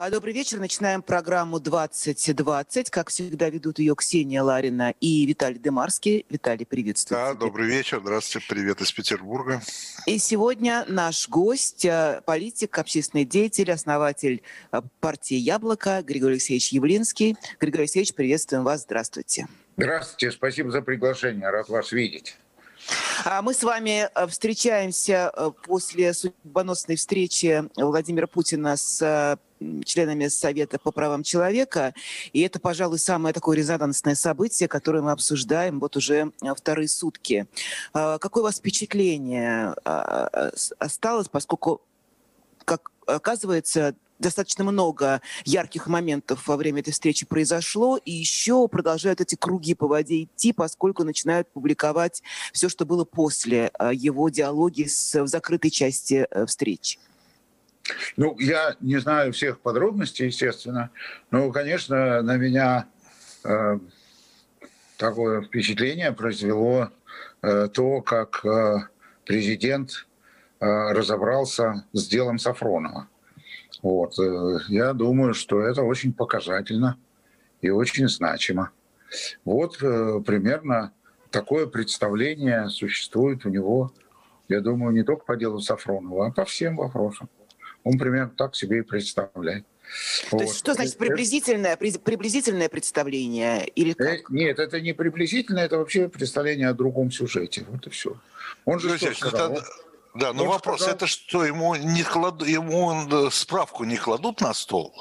А, добрый вечер. Начинаем программу 2020. Как всегда, ведут ее Ксения Ларина и Виталий Демарский. Виталий, приветствую. Да, тебя. добрый вечер. Здравствуйте. Привет из Петербурга. И сегодня наш гость, э, политик, общественный деятель, основатель э, партии «Яблоко» Григорий Алексеевич Явлинский. Григорий Алексеевич, приветствуем вас. Здравствуйте. Здравствуйте. Спасибо за приглашение. Рад вас видеть. А мы с вами э, встречаемся после судьбоносной встречи Владимира Путина с членами Совета по правам человека. И это, пожалуй, самое такое резонансное событие, которое мы обсуждаем вот уже э, вторые сутки. А, какое у вас впечатление а, осталось, поскольку, как оказывается, достаточно много ярких моментов во время этой встречи произошло, и еще продолжают эти круги по воде идти, поскольку начинают публиковать все, что было после э, его диалоги с, в закрытой части э, встречи. Ну, я не знаю всех подробностей, естественно, но, конечно, на меня э, такое впечатление произвело э, то, как э, президент э, разобрался с делом Сафронова. Вот. Э, я думаю, что это очень показательно и очень значимо. Вот э, примерно такое представление существует у него, я думаю, не только по делу Сафронова, а по всем вопросам. Он примерно так себе и представляет. То вот. есть что значит э, приблизительное, приблизительное представление? Или как? Нет, это не приблизительное, это вообще представление о другом сюжете. Вот и все. Он же что сказал? Это... Да, но он вопрос, сказал... это что, ему, не клад... ему справку не кладут на стол?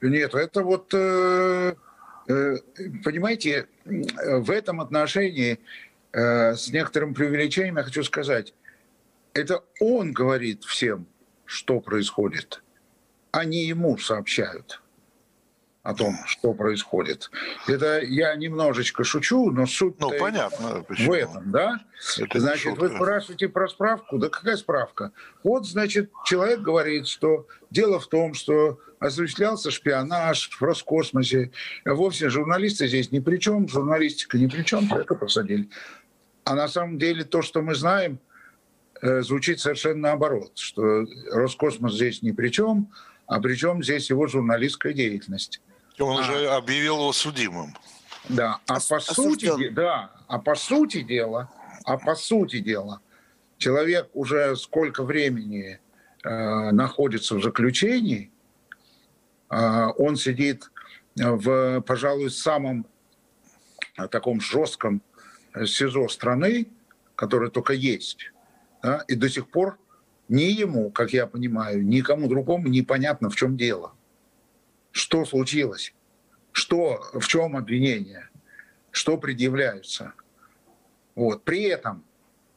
Нет, это вот, э, понимаете, в этом отношении с некоторым преувеличением я хочу сказать, это он говорит всем, что происходит. Они ему сообщают о том, что происходит. Это я немножечко шучу, но суть ну, понятно, в этом, да? Это значит, вы спрашиваете про справку, да какая справка? Вот, значит, человек говорит, что дело в том, что осуществлялся шпионаж в Роскосмосе. Вовсе журналисты здесь ни при чем, журналистика ни при чем, это посадили. А на самом деле то, что мы знаем – Э, звучит совершенно наоборот, что Роскосмос здесь ни при чем, а при чем здесь его журналистская деятельность. Он а, уже объявил его судимым. Да, а по сути, да, а по сути дела, а по сути дела, человек уже сколько времени э, находится в заключении, э, он сидит в, пожалуй, самом э, таком жестком э, СИЗО страны, который только есть да, и до сих пор ни ему, как я понимаю, никому другому непонятно, в чем дело. Что случилось? Что, в чем обвинение? Что предъявляются? Вот. При этом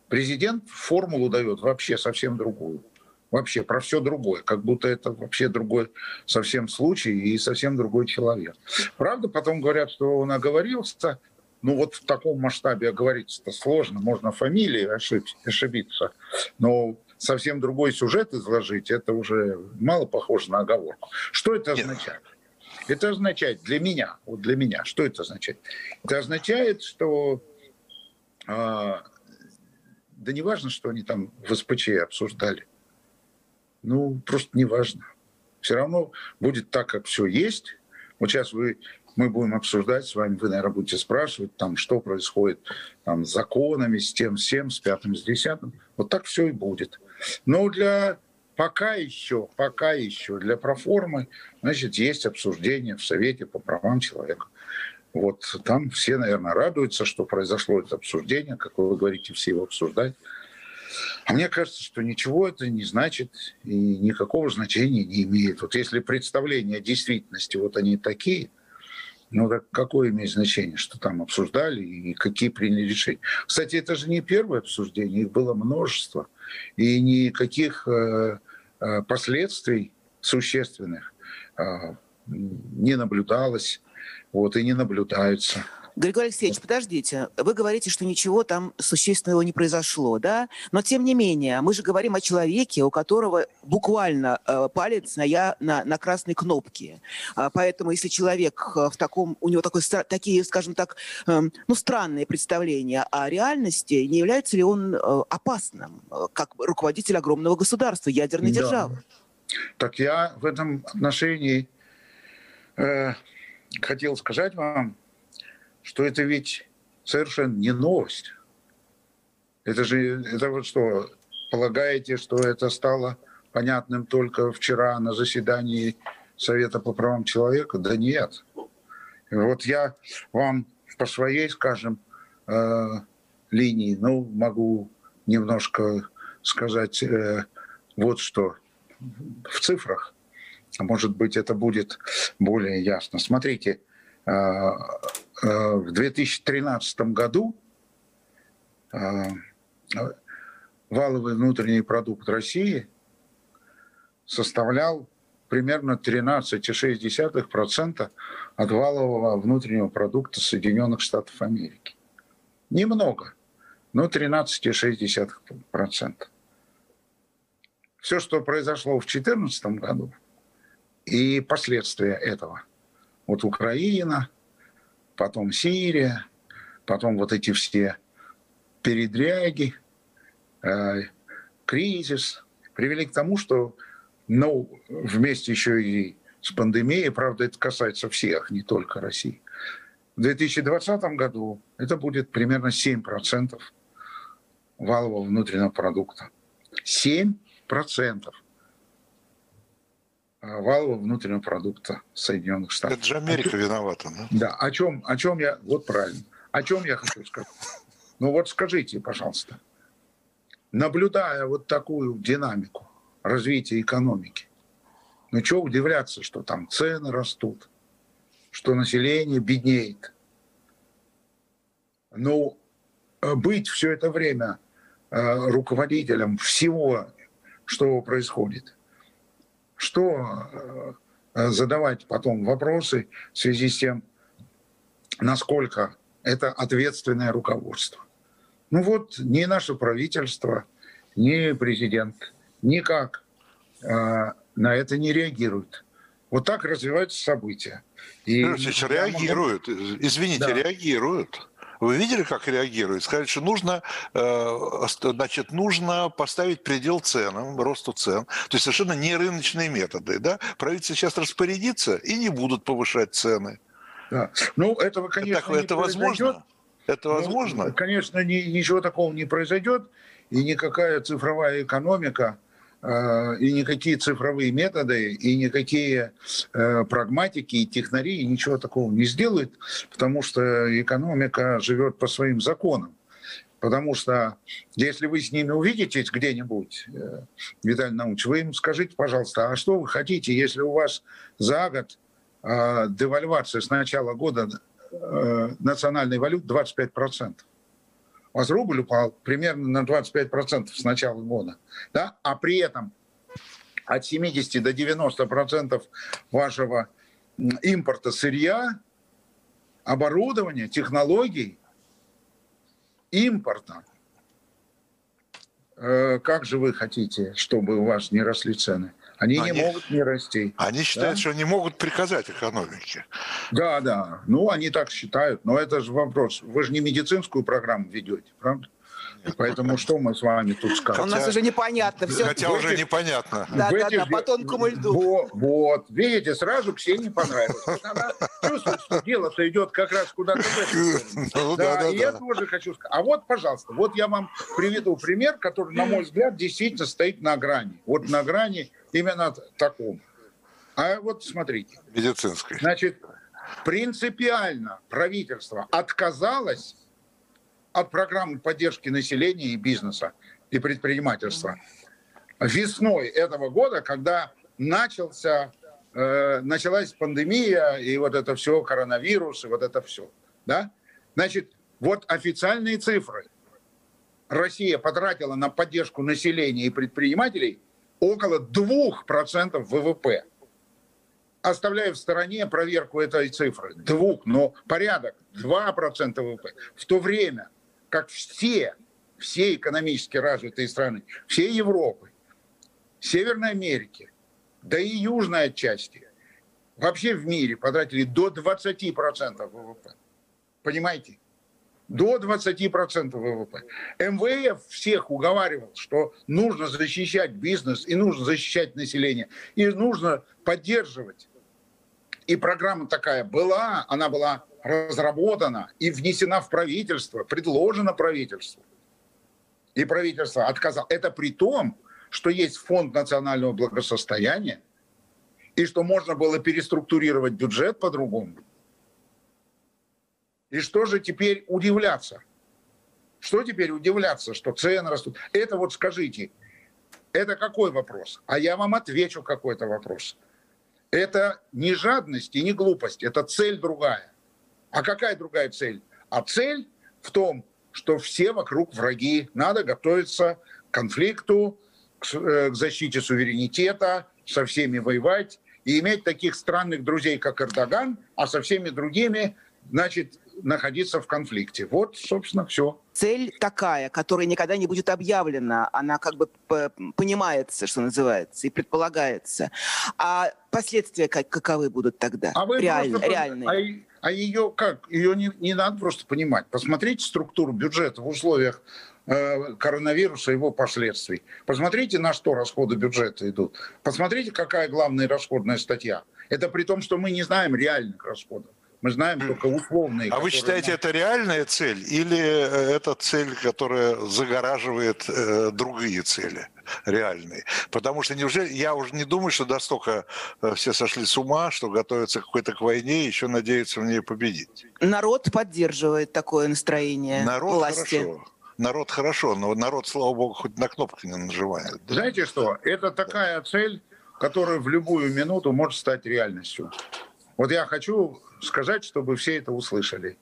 президент формулу дает вообще совсем другую. Вообще про все другое, как будто это вообще другой совсем случай и совсем другой человек. Правда, потом говорят, что он оговорился, ну вот в таком масштабе оговориться-то сложно, можно фамилии ошибиться, но совсем другой сюжет изложить, это уже мало похоже на оговорку. Что это означает? Это означает для меня, вот для меня, что это означает? Это означает, что э, да не важно, что они там в СПЧ обсуждали. Ну, просто не важно. Все равно будет так, как все есть. Вот сейчас вы мы будем обсуждать с вами, вы, наверное, будете спрашивать, там, что происходит там, с законами, с тем, всем, с пятым, с десятым. Вот так все и будет. Но для пока еще, пока еще для проформы, значит, есть обсуждение в Совете по правам человека. Вот там все, наверное, радуются, что произошло это обсуждение, как вы говорите, все его обсуждать. А мне кажется, что ничего это не значит и никакого значения не имеет. Вот если представления о действительности вот они такие – ну, так какое имеет значение, что там обсуждали и какие приняли решения? Кстати, это же не первое обсуждение, их было множество. И никаких э, э, последствий существенных э, не наблюдалось, вот, и не наблюдаются. Григорий Алексеевич, подождите, вы говорите, что ничего там существенного не произошло, да? Но тем не менее, мы же говорим о человеке, у которого буквально э, палец на, я, на, на красной кнопке. А, поэтому если человек э, в таком, у него такой, такие, скажем так, э, ну, странные представления о реальности, не является ли он э, опасным, э, как руководитель огромного государства, ядерной да. державы? Так я в этом отношении э, хотел сказать вам, что это ведь совершенно не новость. Это же, это вот что, полагаете, что это стало понятным только вчера на заседании Совета по правам человека? Да нет. Вот я вам по своей, скажем, э, линии, ну, могу немножко сказать э, вот что в цифрах. А может быть, это будет более ясно. Смотрите, в 2013 году э, валовый внутренний продукт России составлял примерно 13,6% от валового внутреннего продукта Соединенных Штатов Америки. Немного, но 13,6%. Все, что произошло в 2014 году и последствия этого. Вот Украина, потом Сирия, потом вот эти все передряги, э, кризис привели к тому, что ну, вместе еще и с пандемией, правда, это касается всех, не только России. В 2020 году это будет примерно 7% валового внутреннего продукта. 7% валового внутреннего продукта Соединенных Штатов. Это же Америка виновата, да? Да, о чем, о чем я, вот правильно, о чем я хочу сказать. Ну вот скажите, пожалуйста, наблюдая вот такую динамику, развития экономики. Ну что удивляться, что там цены растут, что население беднеет. Ну, э, быть все это время э, руководителем всего, что происходит, что э, задавать потом вопросы в связи с тем, насколько это ответственное руководство. Ну вот, ни наше правительство, ни президент никак э, на это не реагируют. Вот так развиваются события. И Ильич, реагируют. Могу... Извините, да. реагируют. Вы видели, как реагируют? Сказали, что нужно, э, значит, нужно поставить предел ценам, росту цен. То есть совершенно не рыночные методы. Да? Правительство сейчас распорядится и не будут повышать цены. Да. Ну, этого, конечно, это, это возможно? Это ну, возможно? Ну, конечно, ни, ничего такого не произойдет. И никакая цифровая экономика – и никакие цифровые методы, и никакие э, прагматики и технарии ничего такого не сделают, потому что экономика живет по своим законам. Потому что если вы с ними увидитесь где-нибудь, э, Виталий Наумович, вы им скажите, пожалуйста, а что вы хотите, если у вас за год девальвация с начала года национальной валюты 25%? У вас рубль упал примерно на 25% с начала года, да? а при этом от 70 до 90% вашего импорта сырья, оборудования, технологий, импорта. Э, как же вы хотите, чтобы у вас не росли цены? Они, они не могут не расти. Они считают, да? что они могут приказать экономике. Да, да. Ну, они так считают. Но это же вопрос. Вы же не медицинскую программу ведете, правда? Поэтому что мы с вами тут скажем? У нас уже непонятно все. Хотя уже непонятно. Да, да, этих... да, по тонкому льду. Вот, вот, видите, сразу Ксении понравилось. Она чувствует, что дело-то идет как раз куда-то ну, да, да, и да. я тоже хочу сказать. А вот, пожалуйста, вот я вам приведу пример, который, на мой взгляд, действительно стоит на грани. Вот на грани именно таком. А вот смотрите. Медицинской. Значит, принципиально правительство отказалось от программы поддержки населения и бизнеса и предпринимательства. Весной этого года, когда начался, э, началась пандемия и вот это все, коронавирус и вот это все. Да? Значит, вот официальные цифры. Россия потратила на поддержку населения и предпринимателей около 2% ВВП. Оставляя в стороне проверку этой цифры. Двух, но порядок 2% ВВП. В то время как все, все экономически развитые страны, все Европы, Северной Америки, да и южной отчасти, вообще в мире потратили до 20% ВВП. Понимаете? до 20% ВВП. МВФ всех уговаривал, что нужно защищать бизнес и нужно защищать население, и нужно поддерживать. И программа такая была, она была разработана и внесена в правительство, предложена правительству. И правительство отказало. Это при том, что есть фонд национального благосостояния, и что можно было переструктурировать бюджет по-другому. И что же теперь удивляться? Что теперь удивляться, что цены растут? Это вот скажите, это какой вопрос? А я вам отвечу какой-то вопрос. Это не жадность и не глупость, это цель другая. А какая другая цель? А цель в том, что все вокруг враги. Надо готовиться к конфликту, к, э, к защите суверенитета, со всеми воевать и иметь таких странных друзей, как Эрдоган, а со всеми другими, значит, находиться в конфликте. Вот, собственно, все. Цель такая, которая никогда не будет объявлена, она как бы понимается, что называется, и предполагается. А последствия как, каковы будут тогда? А вы Реально, просто, реальные. А, а ее как? Ее не, не надо просто понимать. Посмотрите структуру бюджета в условиях э, коронавируса и его последствий. Посмотрите, на что расходы бюджета идут. Посмотрите, какая главная расходная статья. Это при том, что мы не знаем реальных расходов. Мы знаем только условные. А вы считаете, нам... это реальная цель или э, это цель, которая загораживает э, другие цели? реальные. Потому что неужели, я уже не думаю, что настолько э, все сошли с ума, что готовятся какой-то к войне и еще надеются в ней победить. Народ поддерживает такое настроение Народ власти. Хорошо. Народ хорошо, но народ, слава богу, хоть на кнопку не нажимает. Знаете что? Это такая цель, которая в любую минуту может стать реальностью. Вот я хочу сказать, чтобы все это услышали.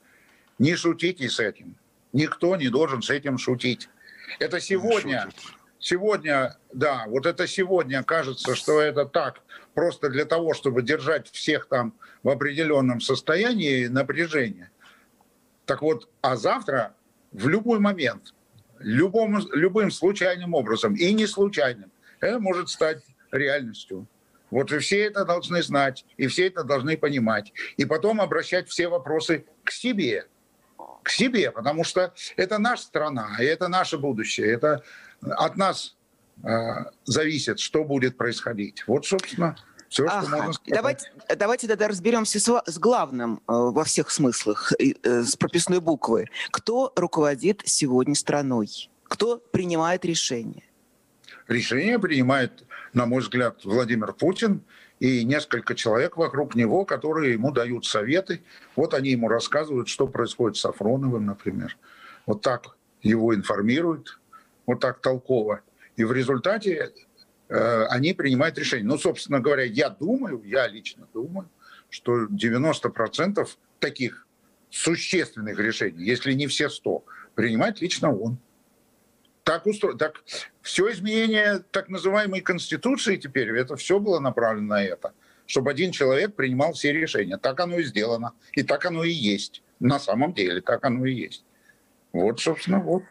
Не шутите с этим. Никто не должен с этим шутить. Это сегодня, сегодня, да, вот это сегодня кажется, что это так, просто для того, чтобы держать всех там в определенном состоянии напряжения. Так вот, а завтра в любой момент, любым, любым случайным образом и не случайным, это может стать реальностью. Вот и все это должны знать, и все это должны понимать. И потом обращать все вопросы к себе. К себе, потому что это наша страна, и это наше будущее. Это от нас э, зависит, что будет происходить. Вот, собственно, все, ага. что можно сказать. Давайте, давайте тогда разберемся с, с главным э, во всех смыслах, э, с прописной буквы. Кто руководит сегодня страной? Кто принимает решения? Решение принимает на мой взгляд, Владимир Путин и несколько человек вокруг него, которые ему дают советы. Вот они ему рассказывают, что происходит с Сафроновым, например. Вот так его информируют, вот так толково. И в результате э, они принимают решение. Ну, собственно говоря, я думаю, я лично думаю, что 90% таких существенных решений, если не все 100, принимает лично он так, устро... так все изменение так называемой Конституции теперь, это все было направлено на это, чтобы один человек принимал все решения. Так оно и сделано. И так оно и есть. На самом деле так оно и есть. Вот, собственно, вот.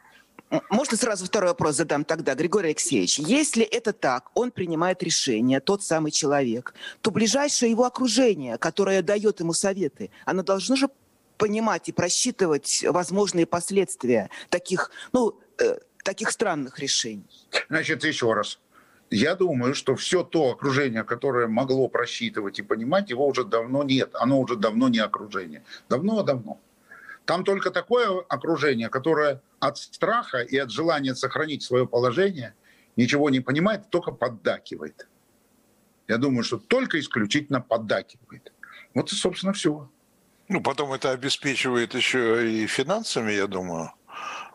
Можно сразу второй вопрос задам тогда, Григорий Алексеевич. Если это так, он принимает решение, тот самый человек, то ближайшее его окружение, которое дает ему советы, оно должно же понимать и просчитывать возможные последствия таких, ну, э, таких странных решений? Значит, еще раз. Я думаю, что все то окружение, которое могло просчитывать и понимать, его уже давно нет. Оно уже давно не окружение. Давно-давно. Там только такое окружение, которое от страха и от желания сохранить свое положение ничего не понимает, только поддакивает. Я думаю, что только исключительно поддакивает. Вот и, собственно, все. Ну, потом это обеспечивает еще и финансами, я думаю.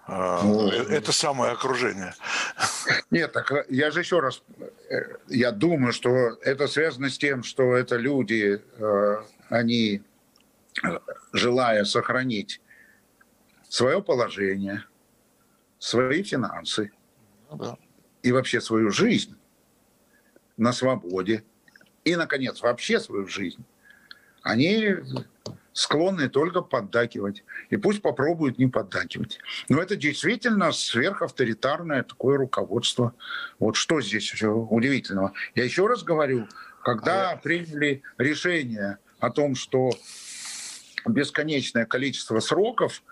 А, ну, это самое окружение. Нет, так э, я же еще раз, э, я думаю, что это связано с тем, что это люди, э, они, желая сохранить свое положение, свои финансы ну, да. и вообще свою жизнь на свободе, и, наконец, вообще свою жизнь, они склонны только поддакивать. И пусть попробуют не поддакивать. Но это действительно сверхавторитарное такое руководство. Вот что здесь удивительного. Я еще раз говорю, когда а приняли решение о том, что бесконечное количество сроков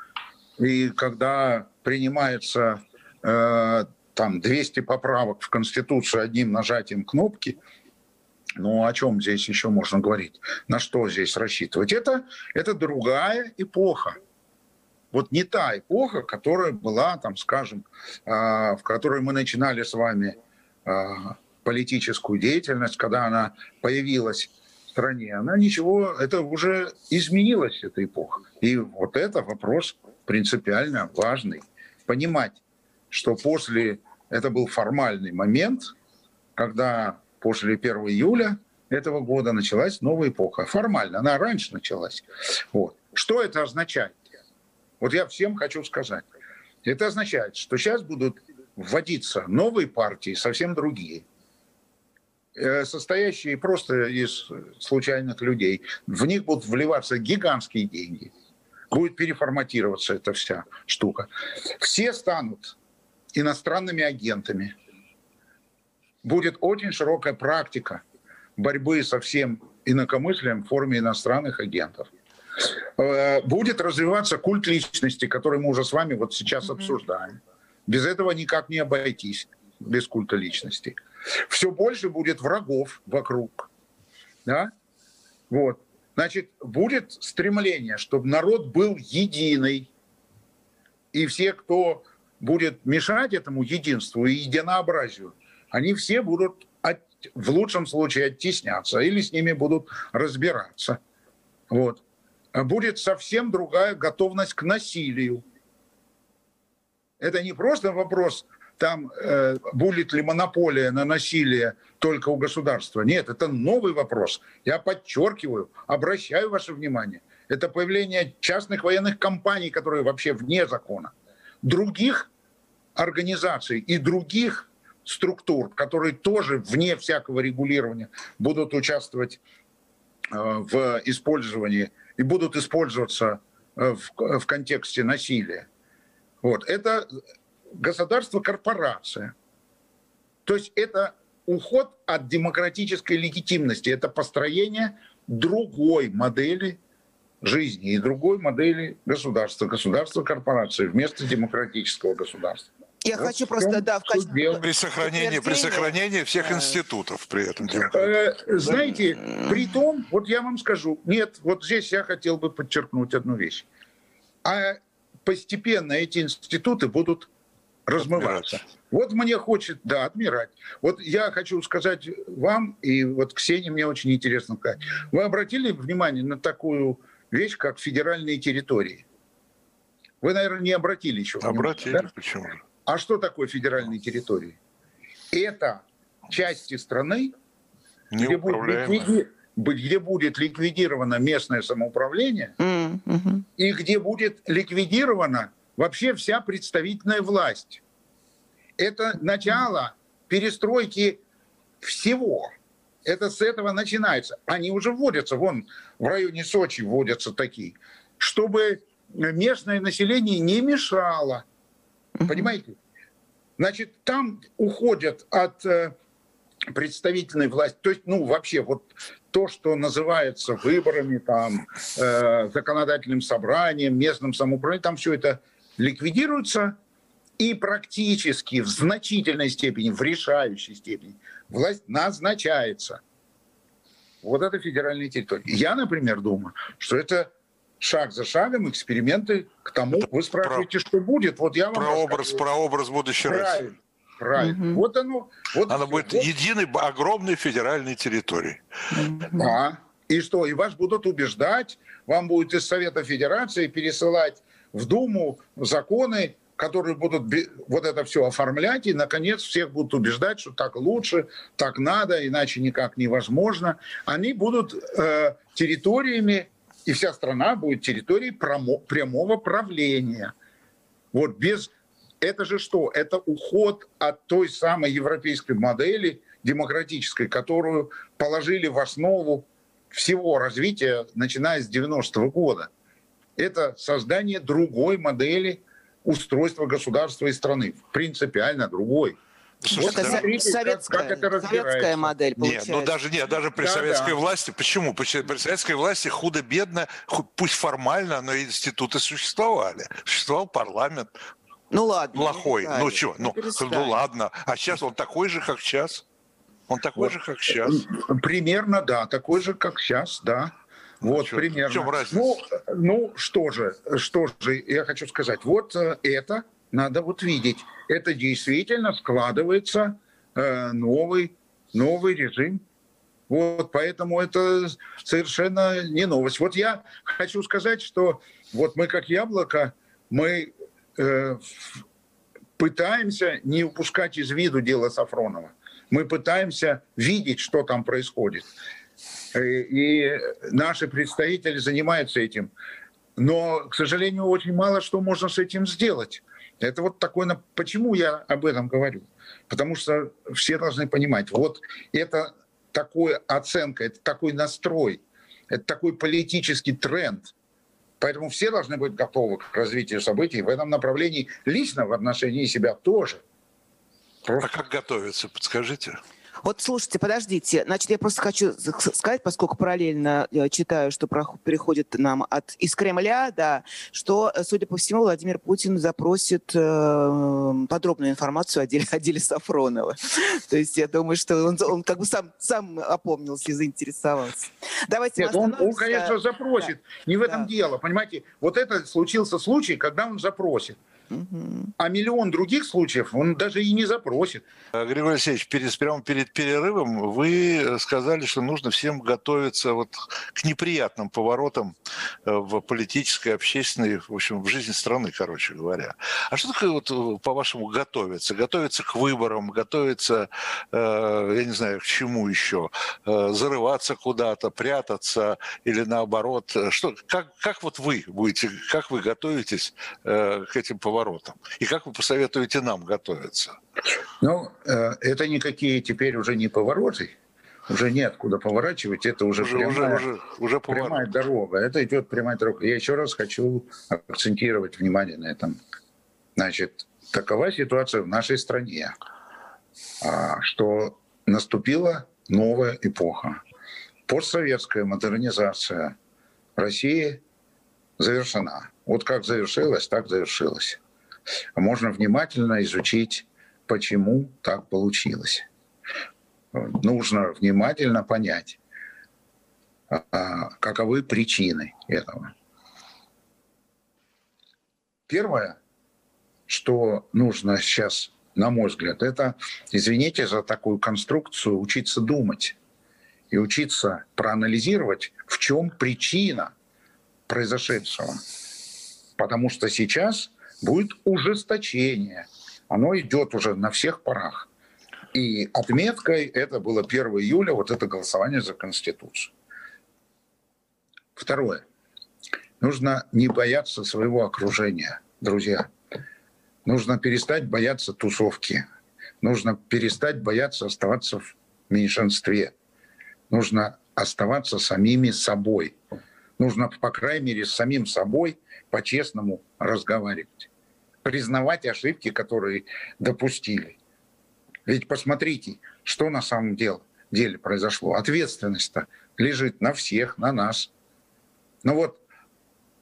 И когда принимается э, там 200 поправок в Конституцию одним нажатием кнопки, ну, о чем здесь еще можно говорить? На что здесь рассчитывать? Это, это другая эпоха. Вот не та эпоха, которая была, там, скажем, э, в которой мы начинали с вами э, политическую деятельность, когда она появилась в стране. Она ничего, это уже изменилась, эта эпоха. И вот это вопрос принципиально важный. Понимать, что после, это был формальный момент, когда после 1 июля этого года началась новая эпоха. Формально, она раньше началась. Вот. Что это означает? Вот я всем хочу сказать. Это означает, что сейчас будут вводиться новые партии, совсем другие, э, состоящие просто из случайных людей. В них будут вливаться гигантские деньги – будет переформатироваться эта вся штука. Все станут иностранными агентами. Будет очень широкая практика борьбы со всем инакомыслием в форме иностранных агентов. Э, будет развиваться культ личности, который мы уже с вами вот сейчас mm-hmm. обсуждаем. Без этого никак не обойтись, без культа личности. Все больше будет врагов вокруг. Да? Вот. Значит, будет стремление, чтобы народ был единый. И все, кто будет мешать этому единству и единообразию, они все будут от, в лучшем случае оттесняться или с ними будут разбираться. Вот. Будет совсем другая готовность к насилию. Это не просто вопрос там э, будет ли монополия на насилие только у государства. Нет, это новый вопрос. Я подчеркиваю, обращаю ваше внимание. Это появление частных военных компаний, которые вообще вне закона. Других организаций и других структур, которые тоже вне всякого регулирования будут участвовать э, в использовании и будут использоваться э, в, в контексте насилия. Вот. Это государство-корпорация. То есть это уход от демократической легитимности, это построение другой модели жизни и другой модели государства, государства-корпорации вместо демократического государства. Я вот хочу просто, да, в качестве... При сохранении, при сохранении всех институтов при этом. Э, знаете, при том, вот я вам скажу, нет, вот здесь я хотел бы подчеркнуть одну вещь. А постепенно эти институты будут размываться. Отмирать. Вот мне хочет, да, отмирать. Вот я хочу сказать вам, и вот Ксении мне очень интересно сказать. Вы обратили внимание на такую вещь, как федеральные территории? Вы, наверное, не обратили еще. Обратили, внимания, да? почему же? А что такое федеральные территории? Это части страны, где будет, ликвиди... где будет ликвидировано местное самоуправление mm-hmm. и где будет ликвидировано вообще вся представительная власть. Это начало перестройки всего. Это с этого начинается. Они уже вводятся, вон в районе Сочи вводятся такие, чтобы местное население не мешало. Понимаете? Значит, там уходят от э, представительной власти, то есть, ну, вообще, вот то, что называется выборами, там, э, законодательным собранием, местным самоуправлением, там все это ликвидируются, и практически в значительной степени, в решающей степени власть назначается. Вот это федеральная территория. Я, например, думаю, что это шаг за шагом эксперименты к тому, это вы спрашиваете, про, что будет. Вот я вам про образ, про образ будущей Правильно. Правильно. Угу. Вот оно. Вот Она будет вот. единой огромной федеральной территорией. Да. И что? И вас будут убеждать, вам будет из Совета Федерации пересылать в Думу законы, которые будут вот это все оформлять, и, наконец, всех будут убеждать, что так лучше, так надо, иначе никак невозможно. Они будут э, территориями, и вся страна будет территорией промо, прямого правления. Вот без... Это же что? Это уход от той самой европейской модели демократической, которую положили в основу всего развития, начиная с 90-го года это создание другой модели устройства государства и страны, принципиально другой. Слушайте, вот смотрите, советская, как, как это советская модель получается. Нет, ну даже, нет, даже при да, советской да. власти, почему? При, при советской власти худо-бедно, пусть формально, но институты существовали. Существовал парламент. Ну ладно. Плохой. Ну что, ну, ну ладно. А сейчас он такой же, как сейчас. Он такой вот. же, как сейчас. Примерно, да, такой же, как сейчас, да. Вот, Что, примерно. В чем разница? Ну, ну, что же, что же, я хочу сказать, вот э, это надо вот видеть. Это действительно складывается э, новый, новый режим. Вот, поэтому это совершенно не новость. Вот я хочу сказать, что вот мы как яблоко, мы э, пытаемся не упускать из виду дело Сафронова. Мы пытаемся видеть, что там происходит. И наши представители занимаются этим. Но, к сожалению, очень мало что можно с этим сделать. Это вот такое... Почему я об этом говорю? Потому что все должны понимать, вот это такая оценка, это такой настрой, это такой политический тренд. Поэтому все должны быть готовы к развитию событий в этом направлении, лично в отношении себя тоже. Просто... А как готовиться, подскажите? Вот слушайте, подождите. Значит, я просто хочу сказать, поскольку параллельно я читаю, что приходит нам от, из Кремля, да, что, судя по всему, Владимир Путин запросит э, подробную информацию о деле, о деле Сафронова. То есть я думаю, что он, он как бы сам, сам опомнился и заинтересовался. Давайте Нет, он, он, конечно, запросит. Да. Не в этом да. дело. Понимаете, вот это случился случай, когда он запросит. А миллион других случаев он даже и не запросит. Григорий Алексеевич, перед, прямо перед перерывом вы сказали, что нужно всем готовиться вот к неприятным поворотам э, в политической, общественной, в общем, в жизни страны, короче говоря. А что такое, вот, э, по-вашему, готовиться? Готовиться к выборам, готовиться, э, я не знаю, к чему еще? Зарываться куда-то, прятаться или наоборот? Что, как, как вот вы будете, как вы готовитесь к этим поворотам? Поворотам? И как вы посоветуете нам готовиться? Ну, э, это никакие теперь уже не повороты, уже нет куда поворачивать, это уже, уже, прямая, уже, уже, прямая дорога. Это идет прямая дорога. Я еще раз хочу акцентировать внимание на этом. Значит, такова ситуация в нашей стране, а, что наступила новая эпоха. Постсоветская модернизация России завершена. Вот как завершилась, так завершилась можно внимательно изучить, почему так получилось. Нужно внимательно понять, а, каковы причины этого. Первое, что нужно сейчас, на мой взгляд, это, извините за такую конструкцию, учиться думать и учиться проанализировать, в чем причина произошедшего. Потому что сейчас будет ужесточение. Оно идет уже на всех парах. И отметкой это было 1 июля, вот это голосование за Конституцию. Второе. Нужно не бояться своего окружения, друзья. Нужно перестать бояться тусовки. Нужно перестать бояться оставаться в меньшинстве. Нужно оставаться самими собой. Нужно, по крайней мере, с самим собой по-честному разговаривать признавать ошибки, которые допустили. Ведь посмотрите, что на самом деле, произошло. Ответственность-то лежит на всех, на нас. Но вот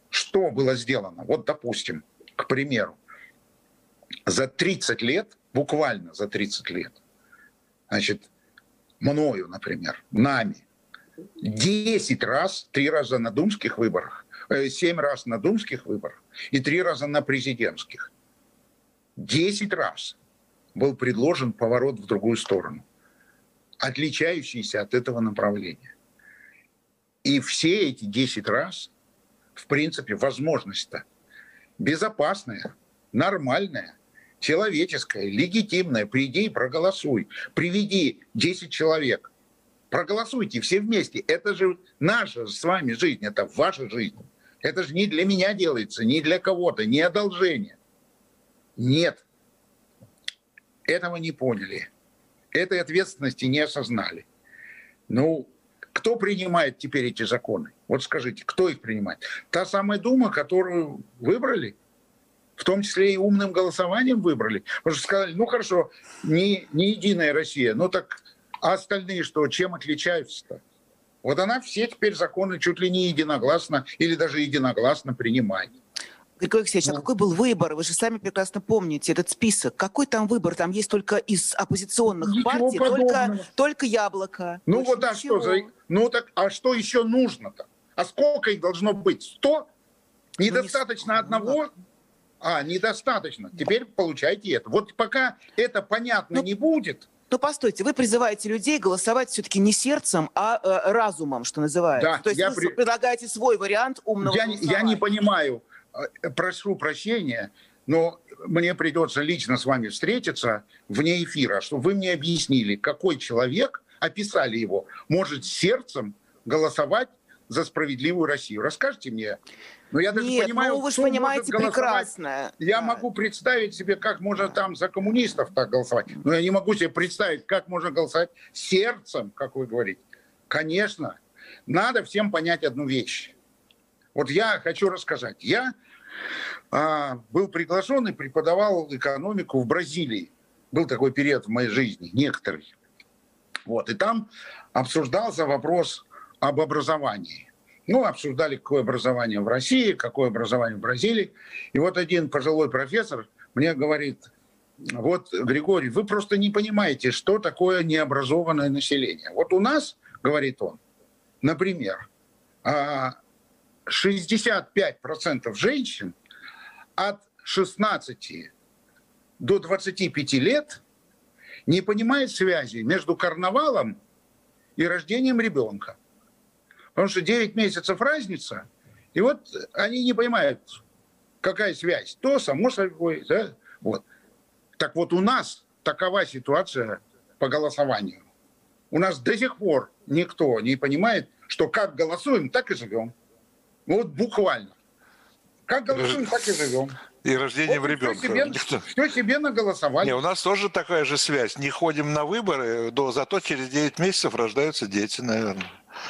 что было сделано? Вот, допустим, к примеру, за 30 лет, буквально за 30 лет, значит, мною, например, нами, 10 раз, 3 раза на думских выборах, 7 э, раз на думских выборах и 3 раза на президентских. 10 раз был предложен поворот в другую сторону, отличающийся от этого направления. И все эти 10 раз, в принципе, возможность-то безопасная, нормальная, человеческая, легитимная. Приди и проголосуй. Приведи 10 человек. Проголосуйте все вместе. Это же наша с вами жизнь, это ваша жизнь. Это же не для меня делается, не для кого-то, не одолжение. Нет. Этого не поняли. Этой ответственности не осознали. Ну, кто принимает теперь эти законы? Вот скажите, кто их принимает? Та самая Дума, которую выбрали в том числе и умным голосованием выбрали. Потому что сказали, ну хорошо, не, не единая Россия, ну так а остальные что, чем отличаются-то? Вот она все теперь законы чуть ли не единогласно или даже единогласно принимает. Григорий Алексеевич, а какой был выбор? Вы же сами прекрасно помните этот список. Какой там выбор? Там есть только из оппозиционных Ничего партий, только, только яблоко. Ну вот а что за... Ну так, а что еще нужно-то? А сколько их должно быть? Сто? Ну, Недостаточно ну, одного? Ну, а, недостаточно. Теперь получайте это. Вот пока это понятно ну, не будет... Ну, постойте, вы призываете людей голосовать все-таки не сердцем, а э, разумом, что называется. Да, То есть я вы при... предлагаете свой вариант умного я, я не понимаю, прошу прощения, но мне придется лично с вами встретиться вне эфира, чтобы вы мне объяснили, какой человек, описали его, может сердцем голосовать за справедливую Россию. Расскажите мне, но я даже Нет, понимаю, ну вы же понимаете прекрасно. Я да. могу представить себе, как можно да. там за коммунистов так голосовать. Но я не могу себе представить, как можно голосовать сердцем, как вы говорите. Конечно, надо всем понять одну вещь. Вот я хочу рассказать. Я а, был приглашен и преподавал экономику в Бразилии. Был такой период в моей жизни, некоторый. Вот, и там обсуждался вопрос об образовании. Ну, обсуждали, какое образование в России, какое образование в Бразилии. И вот один пожилой профессор мне говорит, вот, Григорий, вы просто не понимаете, что такое необразованное население. Вот у нас, говорит он, например, 65% а, женщин от 16 до 25 лет не понимает связи между карнавалом и рождением ребенка. Потому что 9 месяцев разница, и вот они не понимают, какая связь. То, само собой, да, вот. Так вот у нас такова ситуация по голосованию. У нас до сих пор никто не понимает, что как голосуем, так и живем. Ну вот буквально. Как голосуем, так и живем. И рождение вот ребенка. Все себе, Никто... все себе наголосовали. Не, у нас тоже такая же связь. Не ходим на выборы, но зато через 9 месяцев рождаются дети, наверное.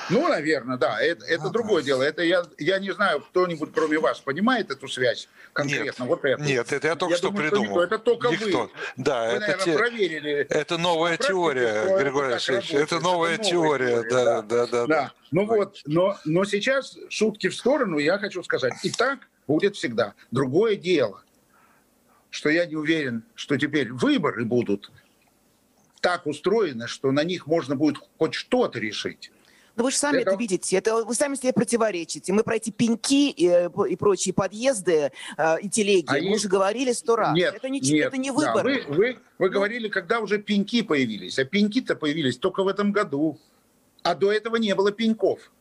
Ну, наверное, да. Это, это другое дело. Это я, я не знаю, кто-нибудь, кроме вас, понимает эту связь конкретно? Нет, вот это. нет это я только я что думаю, придумал. Что это только никто. вы. Да, вы, это, наверное, те... проверили. Это новая теория, Григорий Алексеевич. Это новая это теория, теория да, да, да, да. да. Ну вот, но, но сейчас шутки в сторону, я хочу сказать, и так будет всегда. Другое дело, что я не уверен, что теперь выборы будут так устроены, что на них можно будет хоть что-то решить. Но вы же сами это, это видите, это вы сами себе противоречите. Мы про эти пеньки и, и прочие подъезды э, и телеги, а мы есть... уже говорили сто раз. Нет, это, не, нет, это не выбор. Да, вы, вы, вы ну... говорили, когда уже пеньки появились, а пеньки-то появились только в этом году. А до этого не было пеньков.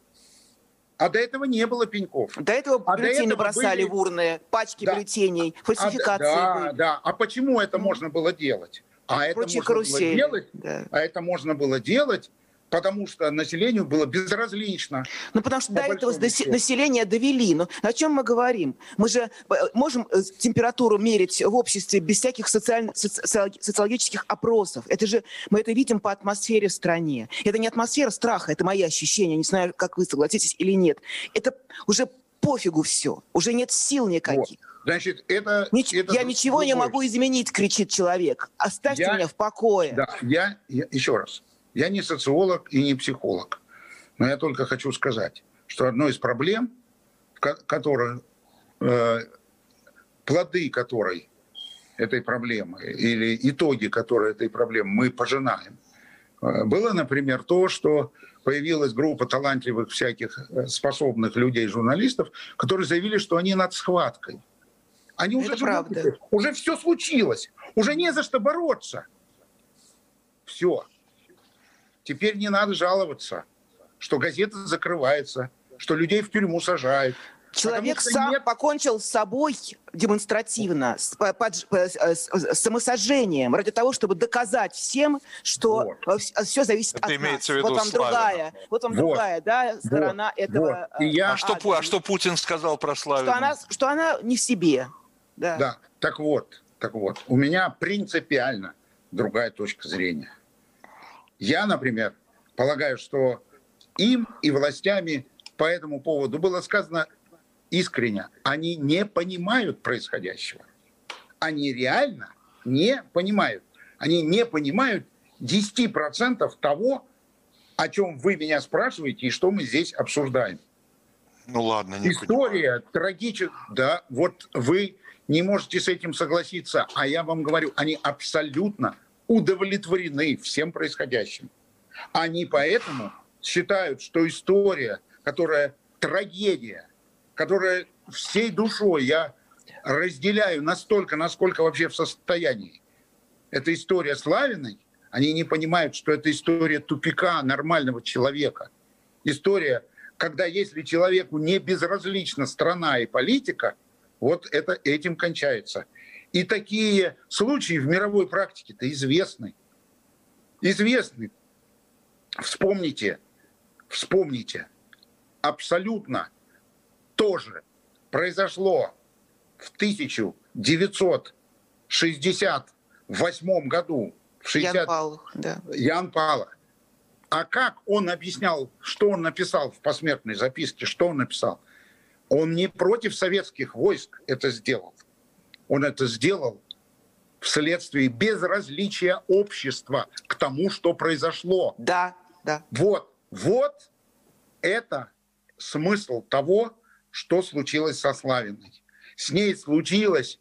А до этого не было пеньков. До этого а бюллетени до этого бросали были... в урны, пачки да. бюллетеней, фальсификации. А, да, были. да. А почему это можно было делать? А это, можно было делать, да. а это можно было делать потому что населению было безразлично. Ну, потому что до этого счету. население довели. Но о чем мы говорим? Мы же э, можем э, температуру мерить в обществе без всяких социаль... социологических опросов. Это же мы это видим по атмосфере в стране. Это не атмосфера страха, это мои ощущения. Не знаю, как вы согласитесь или нет. Это уже пофигу все. Уже нет сил никаких. Вот. Значит, это... Нич... это я ничего другой. не могу изменить, кричит человек. Оставьте я... меня в покое. Да, я, я еще раз. Я не социолог и не психолог, но я только хочу сказать, что одной из проблем, которые, э, плоды которой этой проблемы или итоги которой этой проблемы мы пожинаем, э, было, например, то, что появилась группа талантливых всяких э, способных людей, журналистов, которые заявили, что они над схваткой. Они уже, правда. уже все случилось, уже не за что бороться. Все. Теперь не надо жаловаться, что газета закрывается, что людей в тюрьму сажают. Человек сам нет... покончил с собой демонстративно, с, под, под, с, с самосожжением, ради того, чтобы доказать всем, что вот. все зависит Это от нас. Вот вам другая, вот вам вот. другая да, сторона вот. этого. Вот. И я... а, что, а что Путин сказал про Славину? Что она, что она не в себе. Да. да, так вот, так вот, у меня принципиально другая точка зрения. Я, например, полагаю, что им и властями по этому поводу было сказано искренне, они не понимают происходящего. они реально не понимают. Они не понимают 10% того, о чем вы меня спрашиваете и что мы здесь обсуждаем. Ну ладно, не История трагическая. Да, вот вы не можете с этим согласиться, а я вам говорю, они абсолютно удовлетворены всем происходящим. Они поэтому считают, что история, которая трагедия, которая всей душой я разделяю настолько, насколько вообще в состоянии. Это история Славиной, они не понимают, что это история тупика нормального человека. История, когда если человеку не безразлична страна и политика, вот это этим кончается. И такие случаи в мировой практике-то известны. Известны. Вспомните, вспомните, абсолютно тоже произошло в 1968 году. В 60... Ян Палах, да. Ян Палах. А как он объяснял, что он написал в посмертной записке, что он написал? Он не против советских войск это сделал. Он это сделал вследствие безразличия общества к тому, что произошло. Да, да. Вот, вот это смысл того, что случилось со Славиной. С ней случилась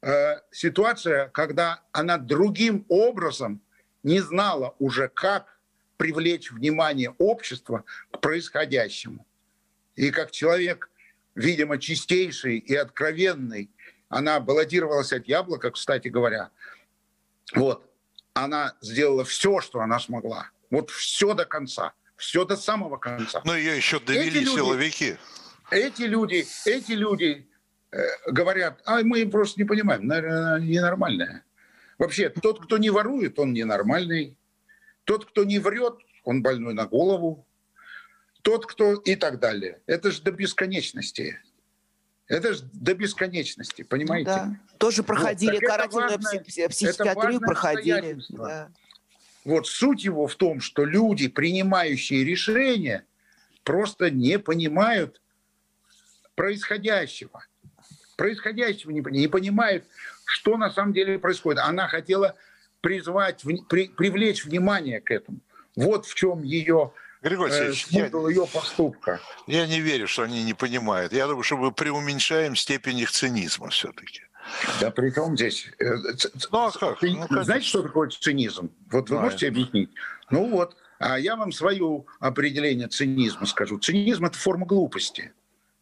э, ситуация, когда она другим образом не знала уже, как привлечь внимание общества к происходящему. И как человек, видимо, чистейший и откровенный, она баллотировалась от яблока, кстати говоря. Вот. Она сделала все, что она смогла. Вот все до конца. Все до самого конца. Но ее еще довели эти люди, силовики. Эти люди, эти люди э, говорят, а мы просто не понимаем, наверное, ненормальная. Вообще, тот, кто не ворует, он ненормальный. Тот, кто не врет, он больной на голову. Тот, кто и так далее. Это же до бесконечности. Это же до бесконечности, понимаете? Да. Тоже проходили вот, карательную важное, психиатрию, проходили. Да. Вот суть его в том, что люди, принимающие решения, просто не понимают происходящего. Происходящего не, не понимают, что на самом деле происходит. Она хотела призвать, при, привлечь внимание к этому. Вот в чем ее Григорий э, смысл ее поступка. Я не верю, что они не понимают. Я думаю, что мы преуменьшаем степень их цинизма все-таки. Да при том здесь... Э, ну, а как? Ну, Знаете, что такое цинизм? Вот вы можете объяснить? Ну вот, а я вам свое определение цинизма скажу. Цинизм – это форма глупости.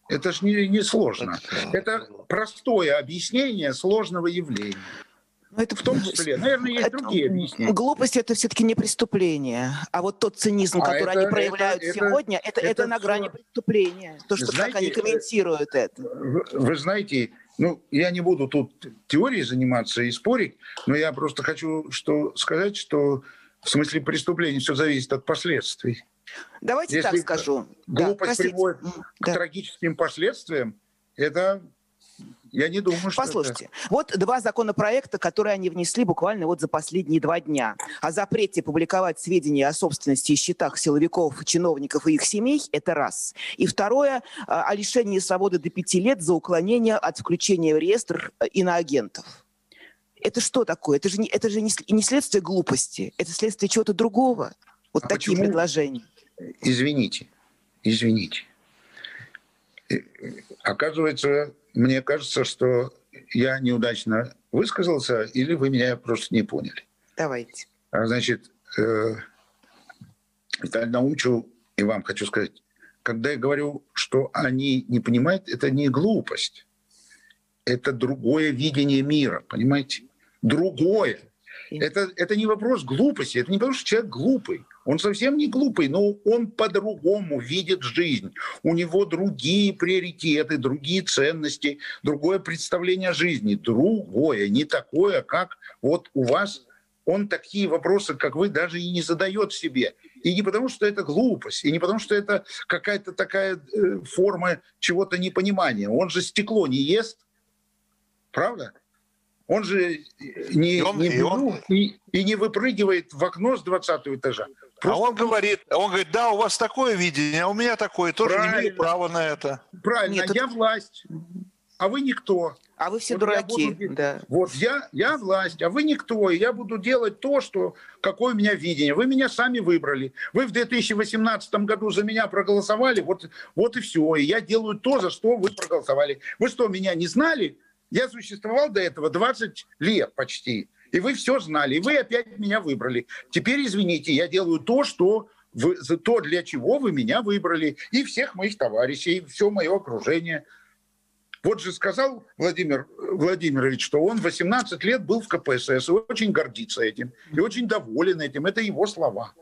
Это же не, не сложно. Это простое объяснение сложного явления. Но ну, это в том числе, наверное, есть это, другие объяснения. Глупость это все-таки не преступление, а вот тот цинизм, а который это, они проявляют это, сегодня, это, это, это на грани преступления. То, что знаете, как они комментируют это. Вы, вы знаете, ну, я не буду тут теорией заниматься и спорить, но я просто хочу что, сказать, что в смысле преступления все зависит от последствий. Давайте Если так скажу. Глупость да, приводит да. к трагическим последствиям, это я не думаю, что Послушайте, это... вот два законопроекта, которые они внесли буквально вот за последние два дня. О запрете публиковать сведения о собственности и счетах силовиков, чиновников и их семей – это раз. И второе – о лишении свободы до пяти лет за уклонение от включения в реестр э, иноагентов. Это что такое? Это же не, это же не, не следствие глупости, это следствие чего-то другого. Вот а такие почему? предложения. Извините, извините. Э, оказывается, мне кажется, что я неудачно высказался, или вы меня просто не поняли. Давайте. А, значит, э, научу, и вам хочу сказать, когда я говорю, что они не понимают, это не глупость. Это другое видение мира, понимаете? Другое. Это, это не вопрос глупости, это не потому, что человек глупый. Он совсем не глупый, но он по-другому видит жизнь. У него другие приоритеты, другие ценности, другое представление о жизни. Другое, не такое, как вот у вас. Он такие вопросы, как вы, даже и не задает себе. И не потому, что это глупость, и не потому, что это какая-то такая э, форма чего-то непонимания. Он же стекло не ест, правда? Он же не, и он, не, и, он... и, и не выпрыгивает в окно с 20 этажа. Просто... А он говорит, он говорит, да, у вас такое видение, а у меня такое, тоже Правильно. не имею права на это. Правильно, Нет, я это... власть, а вы никто. А вы все вот дураки, буду, да. Вот я, я власть, а вы никто, и я буду делать то, что, какое у меня видение. Вы меня сами выбрали. Вы в 2018 году за меня проголосовали, вот, вот и все. И я делаю то, за что вы проголосовали. Вы что, меня не знали? Я существовал до этого 20 лет почти. И вы все знали, и вы опять меня выбрали. Теперь, извините, я делаю то, что вы, то, для чего вы меня выбрали, и всех моих товарищей, и все мое окружение – вот же сказал Владимир Владимирович, что он 18 лет был в КПСС и очень гордится этим, и очень доволен этим. Это его слова.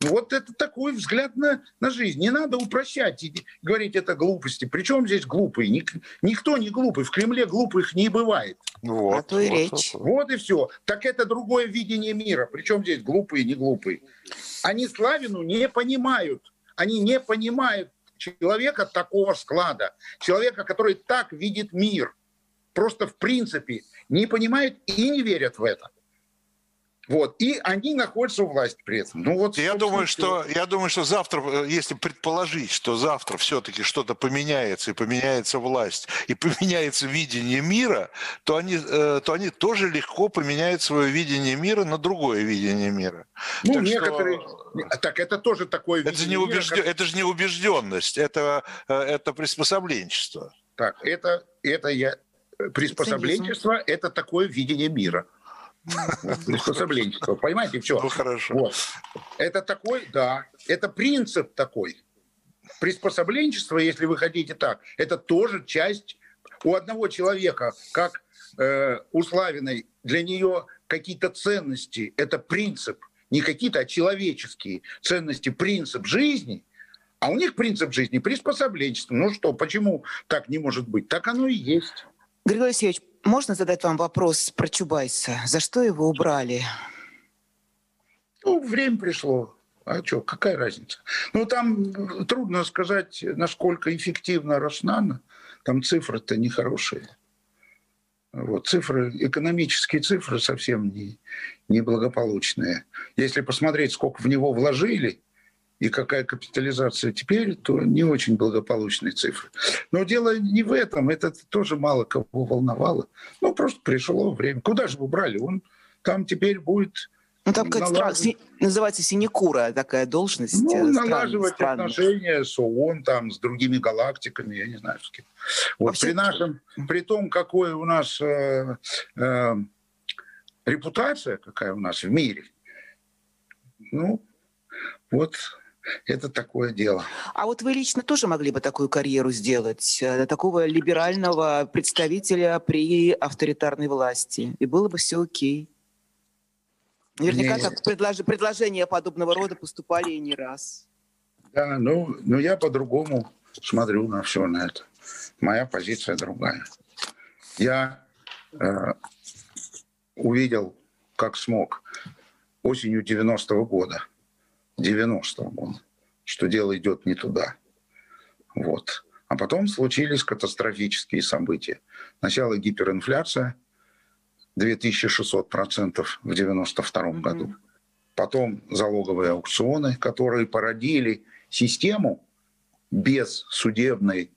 Вот это такой взгляд на, на жизнь. Не надо упрощать и говорить это глупости. Причем здесь глупые? Ник, никто не глупый. В Кремле глупых не бывает. Вот, а то и вот, речь. Вот, вот и все. Так это другое видение мира. Причем здесь глупые, не глупые. Они Славину не понимают. Они не понимают человека такого склада, человека, который так видит мир, просто в принципе не понимает и не верят в это. Вот. И они находятся у власти при этом. Ну, вот, я, думаю, что, я думаю, что завтра, э, если предположить, что завтра все-таки что-то поменяется, и поменяется власть, и поменяется видение мира, то они, э, то они тоже легко поменяют свое видение мира на другое видение мира. Ну, так некоторые... Что... Так это тоже такое это видение не убежд... мира. Как... Это же не убежденность, это, э, это приспособленчество. Так, это, это я... Приспособленчество – это такое видение мира приспособленчество. Понимаете, все. Ну, хорошо. Вот. Это такой, да, это принцип такой. Приспособленчество, если вы хотите так, это тоже часть у одного человека, как э, у Славиной, для нее какие-то ценности, это принцип, не какие-то, а человеческие ценности, принцип жизни, а у них принцип жизни приспособленчество. Ну что, почему так не может быть? Так оно и есть. Григорий Алексеевич, можно задать вам вопрос про Чубайса? За что его убрали? Ну, время пришло. А что, какая разница? Ну, там трудно сказать, насколько эффективно Роснана. Там цифры-то нехорошие. Вот, цифры, экономические цифры совсем не, неблагополучные. Если посмотреть, сколько в него вложили, и какая капитализация теперь, то не очень благополучные цифры. Но дело не в этом, это тоже мало кого волновало. Ну, просто пришло время. Куда же вы брали? Он там теперь будет... Ну, там какая-то налаживать... называется синекура такая должность. Ну, э, налаживать странная. отношения с ООН, там, с другими галактиками, я не знаю, с кем. Вот Вообще... при нашем, при том, какой у нас э, э, репутация, какая у нас в мире, ну, вот это такое дело. А вот вы лично тоже могли бы такую карьеру сделать, э, такого либерального представителя при авторитарной власти, и было бы все окей. Наверняка Нет. так предлож... предложения подобного рода поступали и не раз. Да, ну, ну я по-другому смотрю на все на это. Моя позиция другая. Я э, увидел, как смог осенью 90-го года – 90-м он, что дело идет не туда. Вот. А потом случились катастрофические события. Сначала гиперинфляция 2600% в 92 mm-hmm. году. Потом залоговые аукционы, которые породили систему без судебной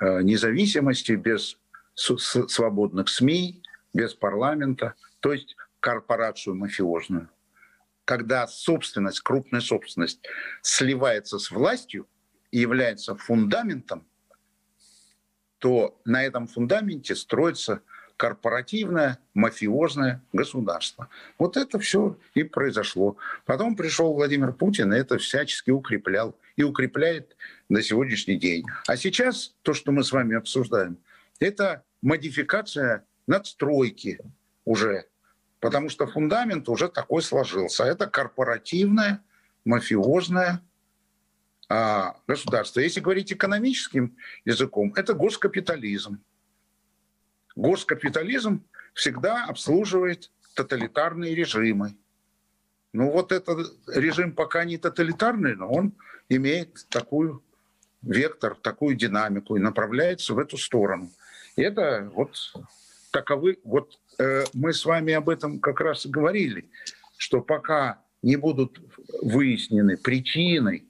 э, независимости, без свободных СМИ, без парламента, то есть корпорацию мафиозную когда собственность, крупная собственность сливается с властью и является фундаментом, то на этом фундаменте строится корпоративное, мафиозное государство. Вот это все и произошло. Потом пришел Владимир Путин и это всячески укреплял. И укрепляет на сегодняшний день. А сейчас то, что мы с вами обсуждаем, это модификация надстройки уже потому что фундамент уже такой сложился. Это корпоративное, мафиозное а, государство. Если говорить экономическим языком, это госкапитализм. Госкапитализм всегда обслуживает тоталитарные режимы. Ну вот этот режим пока не тоталитарный, но он имеет такую вектор, такую динамику и направляется в эту сторону. И это вот таковы, вот мы с вами об этом как раз и говорили, что пока не будут выяснены причины,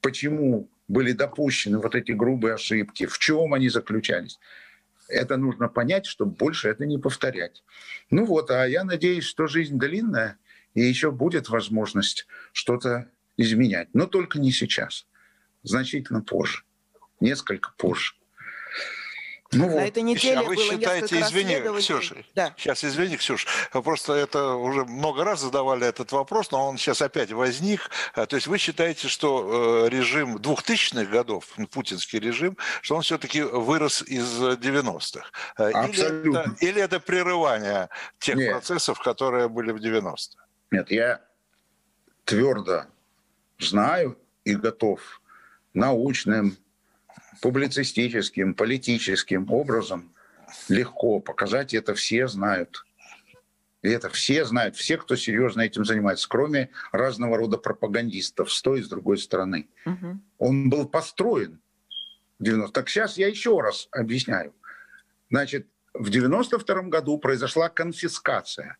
почему были допущены вот эти грубые ошибки, в чем они заключались, это нужно понять, чтобы больше это не повторять. Ну вот, а я надеюсь, что жизнь длинная, и еще будет возможность что-то изменять. Но только не сейчас. Значительно позже. Несколько позже. Ну, На этой неделе а вы было считаете, извини, Ксюша, да. сейчас извини, Ксюш, просто это уже много раз задавали этот вопрос, но он сейчас опять возник. А, то есть вы считаете, что э, режим 2000-х годов, путинский режим, что он все-таки вырос из 90-х? А, или это, или это прерывание тех Нет. процессов, которые были в 90-х? Нет, я твердо знаю и готов научным, публицистическим, политическим образом легко показать, это все знают. И это все знают, все, кто серьезно этим занимается, кроме разного рода пропагандистов с той и с другой стороны. Угу. Он был построен в 90 Так сейчас я еще раз объясняю. Значит, в 92 году произошла конфискация.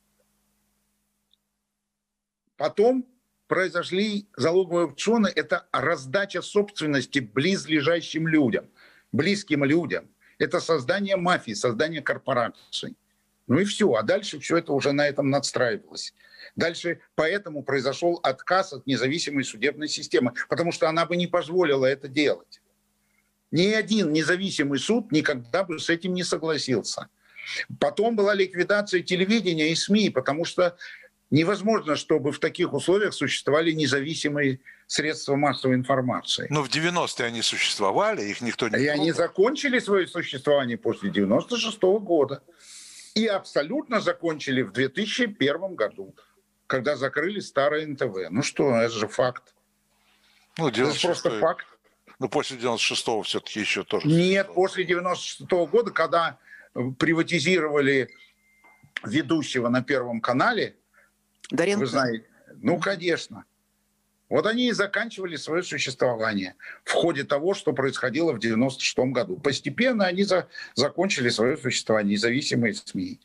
Потом произошли залоговые аукционы, это раздача собственности близлежащим людям, близким людям. Это создание мафии, создание корпораций. Ну и все. А дальше все это уже на этом надстраивалось. Дальше поэтому произошел отказ от независимой судебной системы, потому что она бы не позволила это делать. Ни один независимый суд никогда бы с этим не согласился. Потом была ликвидация телевидения и СМИ, потому что Невозможно, чтобы в таких условиях существовали независимые средства массовой информации. Но в 90-е они существовали, их никто не... И они закончили свое существование после 96 -го года. И абсолютно закончили в 2001 году, когда закрыли старое НТВ. Ну что, это же факт. Ну, это же просто факт. Ну, после 96-го все-таки еще тоже. Нет, после 96-го года, когда приватизировали ведущего на Первом канале, Даренко? Вы знаете, ну, конечно. Вот они и заканчивали свое существование в ходе того, что происходило в 96 году. Постепенно они за, закончили свое существование, независимые СМИ.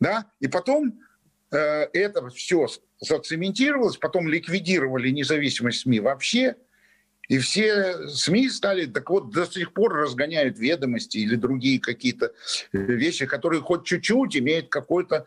Да? И потом э, это все зацементировалось, потом ликвидировали независимость СМИ вообще, и все СМИ стали, так вот, до сих пор разгоняют ведомости или другие какие-то вещи, которые хоть чуть-чуть имеют какой-то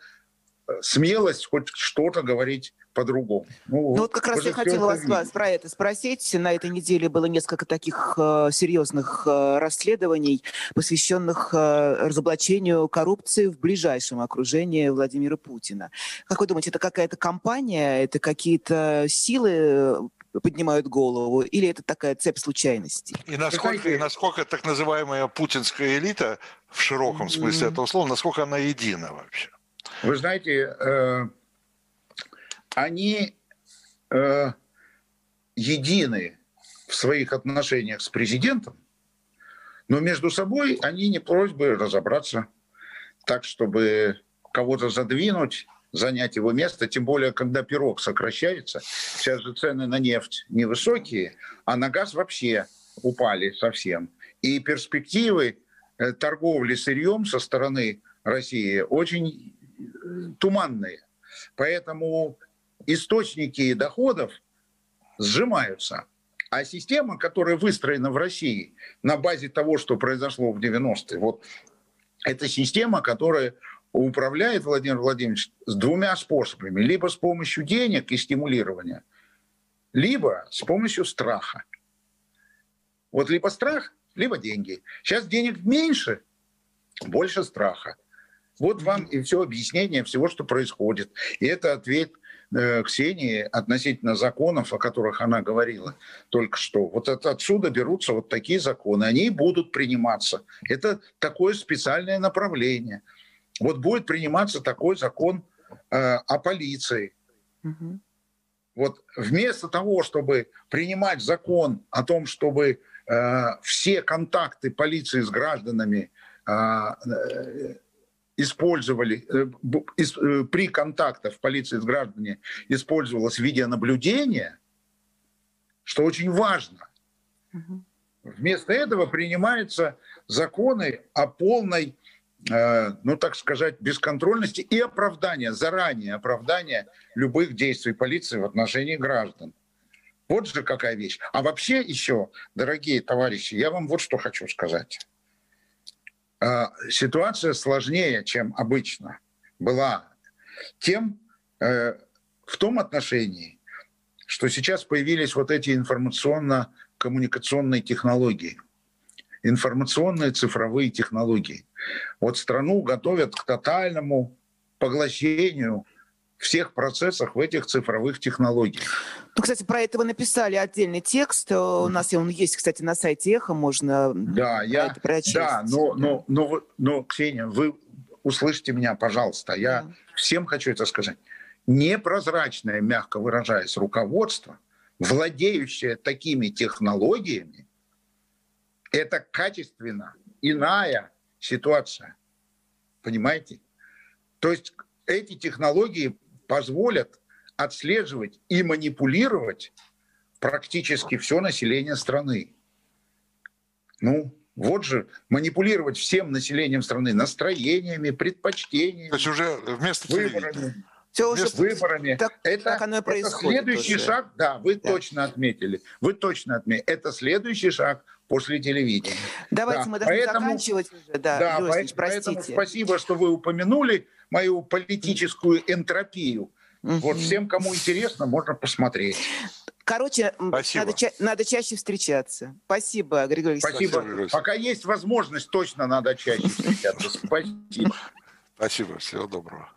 смелость хоть что-то говорить по-другому. Ну, ну вот как раз я хотела вас, вас про это спросить. На этой неделе было несколько таких э, серьезных э, расследований, посвященных э, разоблачению коррупции в ближайшем окружении Владимира Путина. Как вы думаете, это какая-то компания, это какие-то силы поднимают голову, или это такая цепь случайностей? И насколько, и насколько так называемая путинская элита, в широком смысле mm-hmm. этого слова, насколько она едина вообще? Вы знаете, э, они э, едины в своих отношениях с президентом, но между собой они не просьбы разобраться так, чтобы кого-то задвинуть, занять его место, тем более, когда пирог сокращается. Сейчас же цены на нефть невысокие, а на газ вообще упали совсем. И перспективы э, торговли сырьем со стороны России очень туманные. Поэтому источники доходов сжимаются. А система, которая выстроена в России на базе того, что произошло в 90-е, вот это система, которая управляет Владимир Владимирович с двумя способами. Либо с помощью денег и стимулирования, либо с помощью страха. Вот либо страх, либо деньги. Сейчас денег меньше, больше страха. Вот вам и все объяснение всего, что происходит. И это ответ э, Ксении относительно законов, о которых она говорила только что. Вот это, отсюда берутся вот такие законы. Они будут приниматься. Это такое специальное направление. Вот будет приниматься такой закон э, о полиции. Угу. Вот вместо того, чтобы принимать закон о том, чтобы э, все контакты полиции с гражданами э, э использовали, э, э, при контактах полиции с гражданами использовалось видеонаблюдение, что очень важно. Вместо этого принимаются законы о полной, э, ну так сказать, бесконтрольности и оправдания, заранее оправдания любых действий полиции в отношении граждан. Вот же какая вещь. А вообще еще, дорогие товарищи, я вам вот что хочу сказать. Э, ситуация сложнее, чем обычно была, тем э, в том отношении, что сейчас появились вот эти информационно-коммуникационные технологии, информационные цифровые технологии. Вот страну готовят к тотальному поглощению всех процессах в этих цифровых технологиях. Ну, кстати, про это вы написали отдельный текст. У нас он есть, кстати, на сайте Эхо, можно да, я, это прочесть. Да, но, но, но, но, Ксения, вы услышьте меня, пожалуйста. Я да. всем хочу это сказать. Непрозрачное, мягко выражаясь, руководство, владеющее такими технологиями, это качественно иная ситуация. Понимаете? То есть эти технологии позволят отслеживать и манипулировать практически все население страны. Ну, вот же манипулировать всем населением страны настроениями, предпочтениями. То есть уже вместо выборами. Все уже выборами. Так, это, так оно и происходит. Это следующий уже. шаг, да, вы да. точно отметили. Вы точно отметили. Это следующий шаг после телевидения. Давайте да. мы должны поэтому, заканчивать уже. Да, да Лёсич, поэтому, поэтому спасибо, что вы упомянули мою политическую энтропию. Угу. Вот всем, кому интересно, можно посмотреть. Короче, надо, ча- надо чаще встречаться. Спасибо, Григорий Спасибо. Спасибо. Пока есть возможность, точно надо чаще встречаться. Спасибо. Спасибо. Всего доброго.